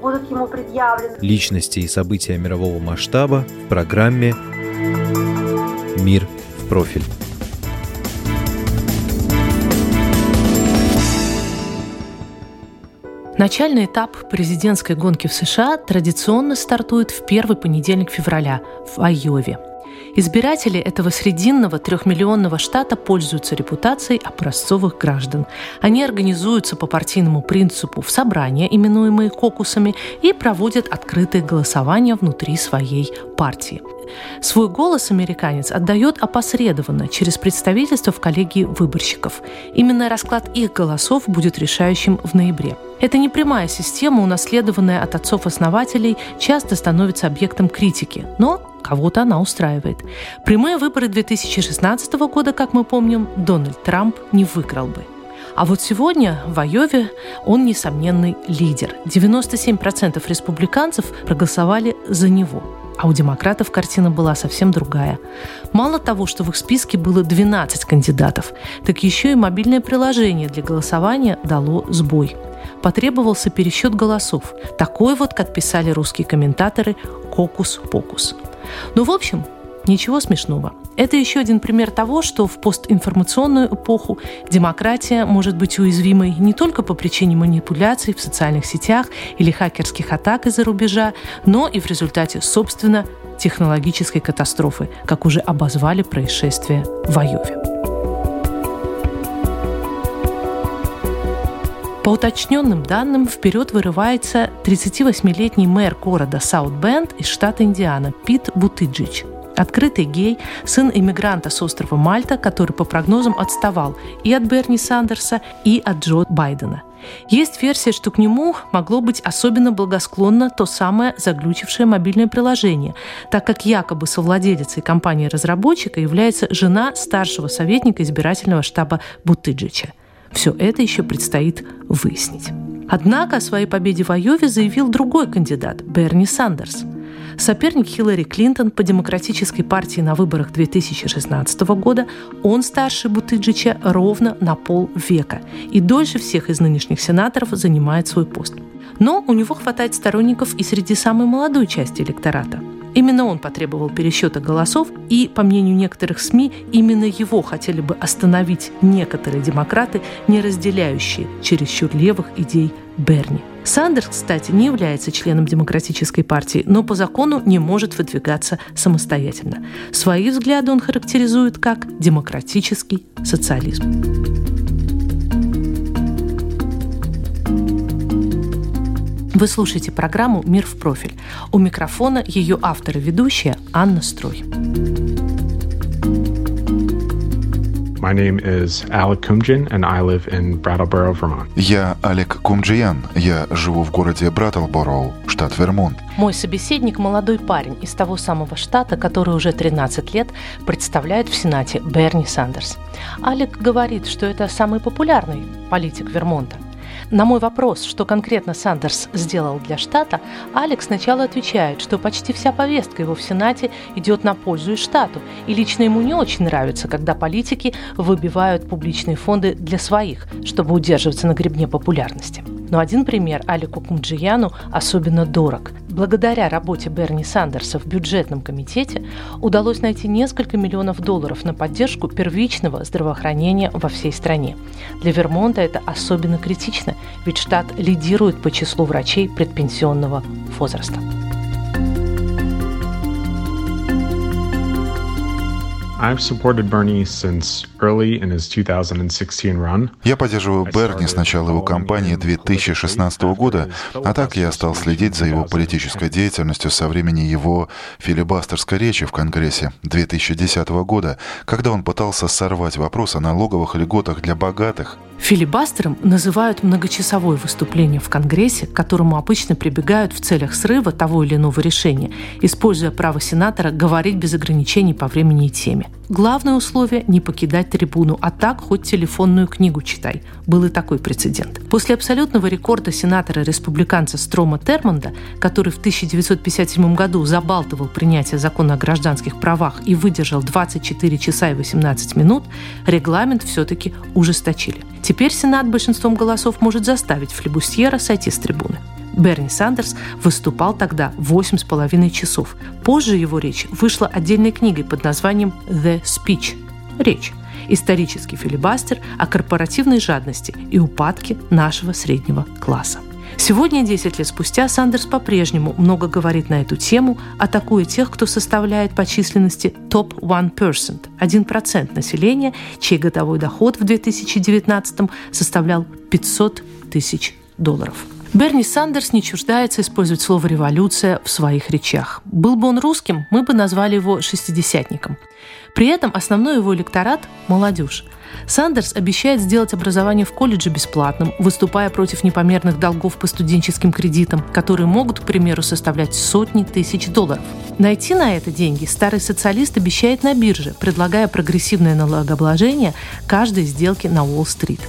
будут ему предъявлены. Личности и события мирового масштаба в программе «Мир в профиль». Начальный этап президентской гонки в США традиционно стартует в первый понедельник февраля в Айове. Избиратели этого срединного трехмиллионного штата пользуются репутацией образцовых граждан. Они организуются по партийному принципу в собрания, именуемые кокусами, и проводят открытые голосования внутри своей партии. Свой голос американец отдает опосредованно через представительство в коллегии выборщиков. Именно расклад их голосов будет решающим в ноябре. Эта непрямая система, унаследованная от отцов-основателей, часто становится объектом критики, но кого-то она устраивает. Прямые выборы 2016 года, как мы помним, Дональд Трамп не выиграл бы. А вот сегодня в Айове он несомненный лидер. 97% республиканцев проголосовали за него. А у демократов картина была совсем другая. Мало того, что в их списке было 12 кандидатов, так еще и мобильное приложение для голосования дало сбой. Потребовался пересчет голосов. Такой вот, как писали русские комментаторы, «кокус-покус». Ну, в общем, Ничего смешного. Это еще один пример того, что в постинформационную эпоху демократия может быть уязвимой не только по причине манипуляций в социальных сетях или хакерских атак из-за рубежа, но и в результате, собственно, технологической катастрофы, как уже обозвали происшествие в Айове. По уточненным данным, вперед вырывается 38-летний мэр города Саут-Бенд из штата Индиана Пит Бутиджич – Открытый гей, сын иммигранта с острова Мальта, который по прогнозам отставал и от Берни Сандерса, и от Джо Байдена. Есть версия, что к нему могло быть особенно благосклонно то самое заглючившее мобильное приложение, так как якобы совладелицей компании-разработчика является жена старшего советника избирательного штаба Бутыджича. Все это еще предстоит выяснить. Однако о своей победе в Айове заявил другой кандидат – Берни Сандерс – Соперник Хиллари Клинтон по Демократической партии на выборах 2016 года, он старше Бутыджича ровно на полвека и дольше всех из нынешних сенаторов занимает свой пост. Но у него хватает сторонников и среди самой молодой части электората. Именно он потребовал пересчета голосов, и, по мнению некоторых СМИ, именно его хотели бы остановить некоторые демократы, не разделяющие чересчур левых идей Берни. Сандерс, кстати, не является членом Демократической партии, но по закону не может выдвигаться самостоятельно. Свои взгляды он характеризует как демократический социализм. Вы слушаете программу «Мир в профиль». У микрофона ее автор и ведущая Анна Строй. My name is Alec Kumjian, and I live in Brattleboro, Vermont. Я Алек Кумджиян. Я живу в городе Браттлборо, штат Вермонт. Мой собеседник – молодой парень из того самого штата, который уже 13 лет представляет в Сенате Берни Сандерс. Алек говорит, что это самый популярный политик Вермонта. На мой вопрос, что конкретно Сандерс сделал для штата, Алекс сначала отвечает, что почти вся повестка его в Сенате идет на пользу и штату, и лично ему не очень нравится, когда политики выбивают публичные фонды для своих, чтобы удерживаться на гребне популярности. Но один пример Алику Кумджияну особенно дорог. Благодаря работе Берни Сандерса в бюджетном комитете удалось найти несколько миллионов долларов на поддержку первичного здравоохранения во всей стране. Для Вермонта это особенно критично, ведь штат лидирует по числу врачей предпенсионного возраста. I've supported Bernie since early in his 2016 run. Я поддерживаю Берни с начала его кампании 2016 года, а так я стал следить за его политической деятельностью со времени его филибастерской речи в Конгрессе 2010 года, когда он пытался сорвать вопрос о налоговых льготах для богатых. Филибастером называют многочасовое выступление в Конгрессе, к которому обычно прибегают в целях срыва того или иного решения, используя право сенатора говорить без ограничений по времени и теме. Главное условие – не покидать трибуну, а так хоть телефонную книгу читай. Был и такой прецедент. После абсолютного рекорда сенатора-республиканца Строма Термонда, который в 1957 году забалтывал принятие закона о гражданских правах и выдержал 24 часа и 18 минут, регламент все-таки ужесточили. Теперь Сенат большинством голосов может заставить флебустьера сойти с трибуны. Берни Сандерс выступал тогда 8,5 часов. Позже его речь вышла отдельной книгой под названием «The Speech» – «Речь» исторический филибастер о корпоративной жадности и упадке нашего среднего класса. Сегодня, 10 лет спустя, Сандерс по-прежнему много говорит на эту тему, атакуя тех, кто составляет по численности топ 1%, 1% населения, чей годовой доход в 2019 составлял 500 тысяч долларов. Берни Сандерс не чуждается использовать слово «революция» в своих речах. Был бы он русским, мы бы назвали его «шестидесятником». При этом основной его электорат – молодежь. Сандерс обещает сделать образование в колледже бесплатным, выступая против непомерных долгов по студенческим кредитам, которые могут, к примеру, составлять сотни тысяч долларов. Найти на это деньги старый социалист обещает на бирже, предлагая прогрессивное налогообложение каждой сделки на Уолл-стрит.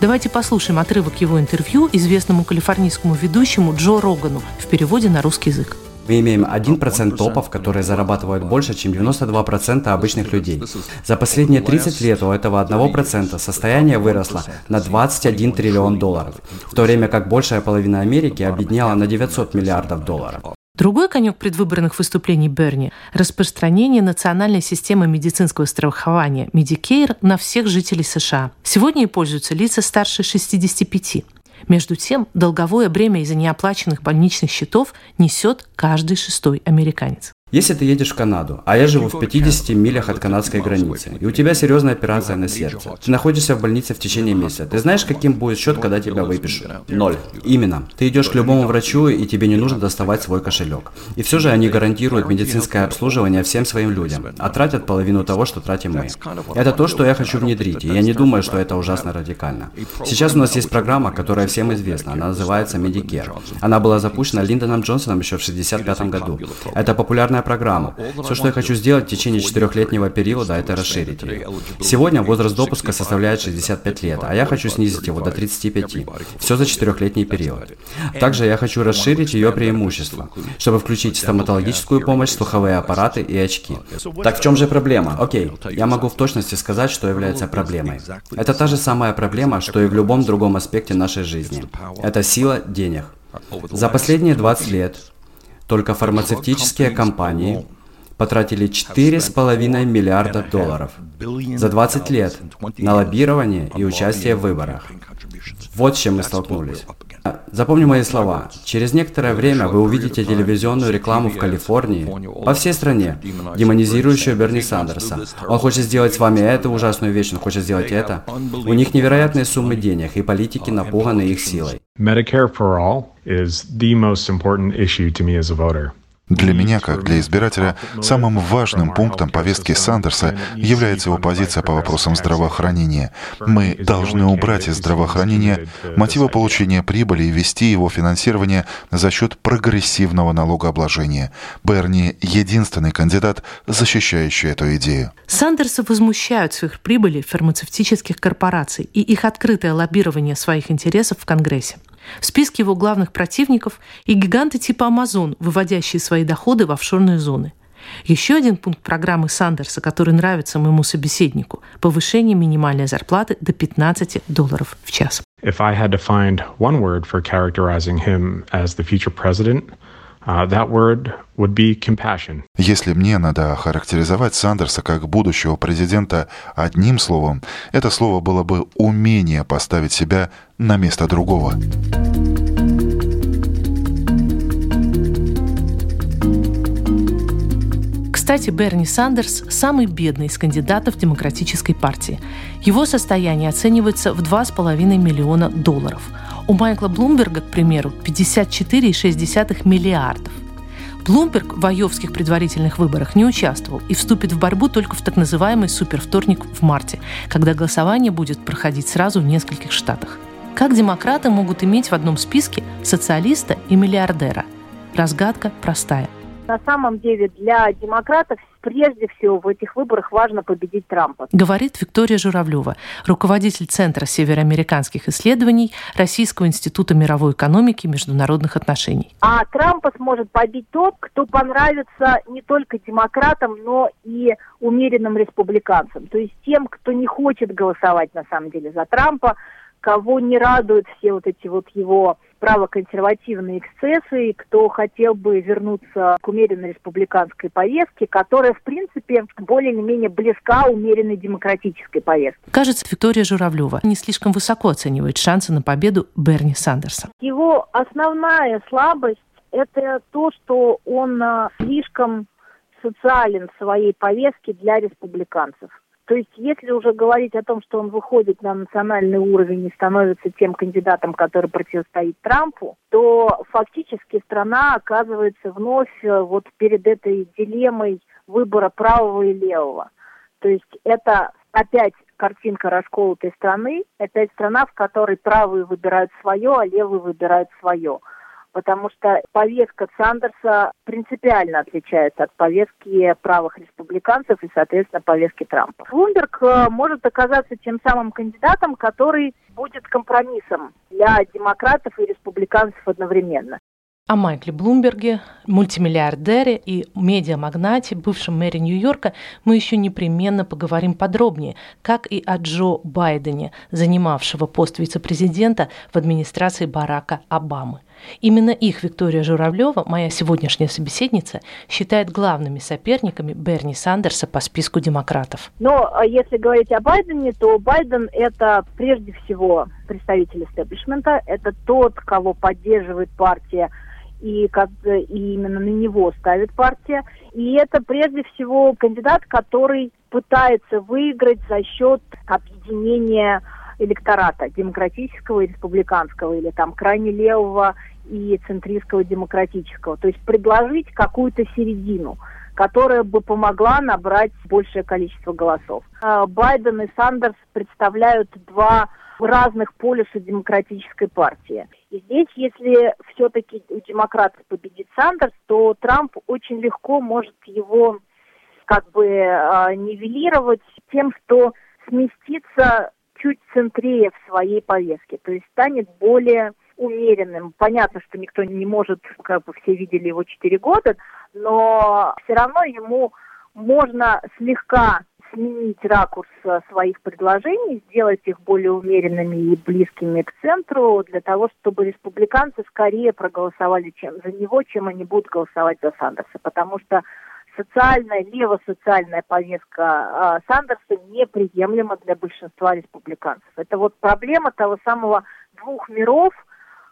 Давайте послушаем отрывок его интервью известному калифорнийскому ведущему Джо Рогану в переводе на русский язык. Мы имеем 1% топов, которые зарабатывают больше, чем 92% обычных людей. За последние 30 лет у этого 1% состояние выросло на 21 триллион долларов, в то время как большая половина Америки обедняла на 900 миллиардов долларов. Другой конек предвыборных выступлений Берни – распространение национальной системы медицинского страхования Medicare на всех жителей США. Сегодня ей пользуются лица старше 65. Между тем, долговое бремя из-за неоплаченных больничных счетов несет каждый шестой американец. Если ты едешь в Канаду, а я живу в 50 милях от канадской границы, и у тебя серьезная операция на сердце, ты находишься в больнице в течение месяца, ты знаешь, каким будет счет, когда тебя выпишут? Ноль. Именно. Ты идешь к любому врачу, и тебе не нужно доставать свой кошелек. И все же они гарантируют медицинское обслуживание всем своим людям, а тратят половину того, что тратим мы. Это то, что я хочу внедрить, и я не думаю, что это ужасно радикально. Сейчас у нас есть программа, которая всем известна, она называется Medicare. Она была запущена Линдоном Джонсоном еще в 1965 году. Это популярная обширная программа. Все, что я хочу сделать в течение четырехлетнего периода, это расширить ее. Сегодня возраст допуска составляет 65 лет, а я хочу снизить его до 35. Все за четырехлетний период. Также я хочу расширить ее преимущества, чтобы включить стоматологическую помощь, слуховые аппараты и очки. Так в чем же проблема? Окей, я могу в точности сказать, что является проблемой. Это та же самая проблема, что и в любом другом аспекте нашей жизни. Это сила денег. За последние 20 лет только фармацевтические компании потратили 4,5 миллиарда долларов за 20 лет на лоббирование и участие в выборах. Вот с чем мы столкнулись. Запомни мои слова. Через некоторое время вы увидите телевизионную рекламу в Калифорнии, по всей стране, демонизирующую Берни Сандерса. Он хочет сделать с вами эту ужасную вещь, он хочет сделать это. У них невероятные суммы денег, и политики напуганы их силой. Medicare for all is the most important issue to me as a voter. Для меня, как для избирателя, самым важным пунктом повестки Сандерса является его позиция по вопросам здравоохранения. Мы должны убрать из здравоохранения мотивы получения прибыли и вести его финансирование за счет прогрессивного налогообложения. Берни — единственный кандидат, защищающий эту идею. Сандерса возмущают сверхприбыли фармацевтических корпораций и их открытое лоббирование своих интересов в Конгрессе. В списке его главных противников и гиганты типа Amazon, выводящие свои доходы в офшорные зоны. Еще один пункт программы Сандерса, который нравится моему собеседнику – повышение минимальной зарплаты до 15 долларов в час. If I had to find one word for characterizing him as the future president – that word would be compassion. Если мне надо охарактеризовать Сандерса как будущего президента одним словом, это слово было бы умение поставить себя на место другого. Кстати, Берни Сандерс – самый бедный из кандидатов Демократической партии. Его состояние оценивается в 2,5 миллиона долларов. У Майкла Блумберга, к примеру, 54,6 миллиардов. Блумберг в айовских предварительных выборах не участвовал и вступит в борьбу только в так называемый супервторник в марте, когда голосование будет проходить сразу в нескольких штатах. Как демократы могут иметь в одном списке социалиста и миллиардера? Разгадка простая. На самом деле для демократов прежде всего в этих выборах важно победить Трампа. Говорит Виктория Журавлева, руководитель Центра североамериканских исследований Российского института мировой экономики и международных отношений. А Трампа сможет победить тот, кто понравится не только демократам, но и умеренным республиканцам. То есть тем, кто не хочет голосовать на самом деле за Трампа, кого не радуют все вот эти вот его правоконсервативные эксцессы, и кто хотел бы вернуться к умеренной республиканской повестке, которая, в принципе, более или менее близка умеренной демократической повестке. Кажется, Виктория Журавлева не слишком высоко оценивает шансы на победу Берни Сандерса. Его основная слабость – это то, что он а, слишком социален в своей повестке для республиканцев. То есть, если уже говорить о том, что он выходит на национальный уровень и становится тем кандидатом, который противостоит Трампу, то фактически страна оказывается вновь э, вот перед этой дилеммой выбора правого и левого. То есть это опять картинка расколотой страны, опять страна, в которой правые выбирают свое, а левые выбирают свое потому что повестка Сандерса принципиально отличается от повестки правых республиканцев и, соответственно, повестки Трампа. Блумберг э, может оказаться тем самым кандидатом, который будет компромиссом для демократов и республиканцев одновременно о Майкле Блумберге, мультимиллиардере и медиамагнате, бывшем мэре Нью-Йорка, мы еще непременно поговорим подробнее, как и о Джо Байдене, занимавшего пост вице-президента в администрации Барака Обамы. Именно их Виктория Журавлева, моя сегодняшняя собеседница, считает главными соперниками Берни Сандерса по списку демократов. Но а если говорить о Байдене, то Байден это прежде всего представитель истеблишмента, это тот, кого поддерживает партия и, и именно на него ставит партия. И это прежде всего кандидат, который пытается выиграть за счет объединения электората демократического и республиканского, или там крайне левого и центристского демократического. То есть предложить какую-то середину, которая бы помогла набрать большее количество голосов. А Байден и Сандерс представляют два разных полюса демократической партии. И здесь, если все-таки у демократов победит Сандерс, то Трамп очень легко может его как бы э, нивелировать тем, что сместится чуть центрее в своей повестке, то есть станет более умеренным. Понятно, что никто не может, как бы все видели его 4 года, но все равно ему можно слегка сменить ракурс э, своих предложений, сделать их более умеренными и близкими к центру, для того, чтобы республиканцы скорее проголосовали чем за него, чем они будут голосовать за Сандерса. Потому что социальная, левосоциальная повестка э, Сандерса неприемлема для большинства республиканцев. Это вот проблема того самого двух миров –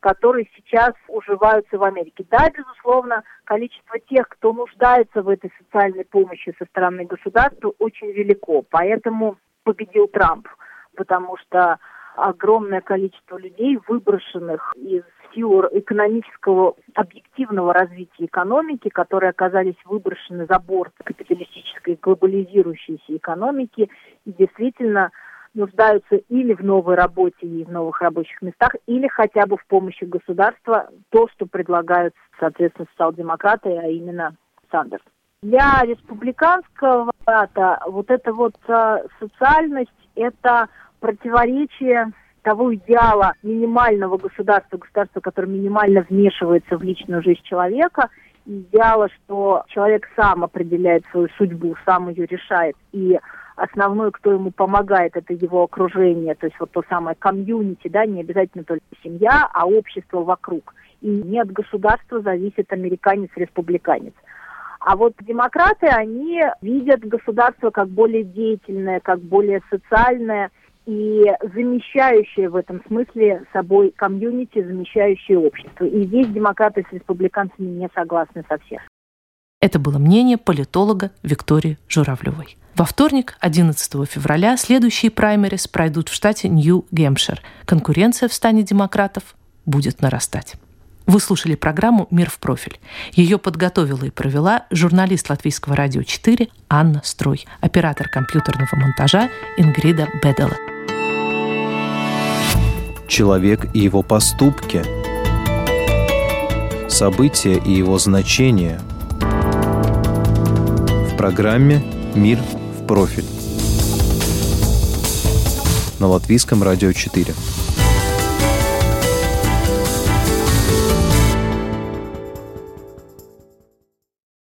которые сейчас уживаются в Америке. Да, безусловно, количество тех, кто нуждается в этой социальной помощи со стороны государства, очень велико. Поэтому победил Трамп, потому что огромное количество людей, выброшенных из силу экономического объективного развития экономики, которые оказались выброшены за борт капиталистической глобализирующейся экономики, и действительно нуждаются или в новой работе и в новых рабочих местах, или хотя бы в помощи государства, то, что предлагают, соответственно, социал-демократы, а именно Сандерс. Для республиканского аппарата вот эта вот э, социальность – это противоречие того идеала минимального государства, государства, которое минимально вмешивается в личную жизнь человека, идеала, что человек сам определяет свою судьбу, сам ее решает, и основной, кто ему помогает, это его окружение, то есть вот то самое комьюнити, да, не обязательно только семья, а общество вокруг. И не от государства зависит американец-республиканец. А вот демократы, они видят государство как более деятельное, как более социальное и замещающее в этом смысле собой комьюнити, замещающее общество. И здесь демократы с республиканцами не согласны совсем. Это было мнение политолога Виктории Журавлевой. Во вторник, 11 февраля, следующие праймерис пройдут в штате Нью-Гемпшир. Конкуренция в стане демократов будет нарастать. Вы слушали программу «Мир в профиль». Ее подготовила и провела журналист Латвийского радио 4 Анна Строй, оператор компьютерного монтажа Ингрида Бедела. Человек и его поступки. События и его значения. В программе «Мир в профиль» на Латвийском радио 4.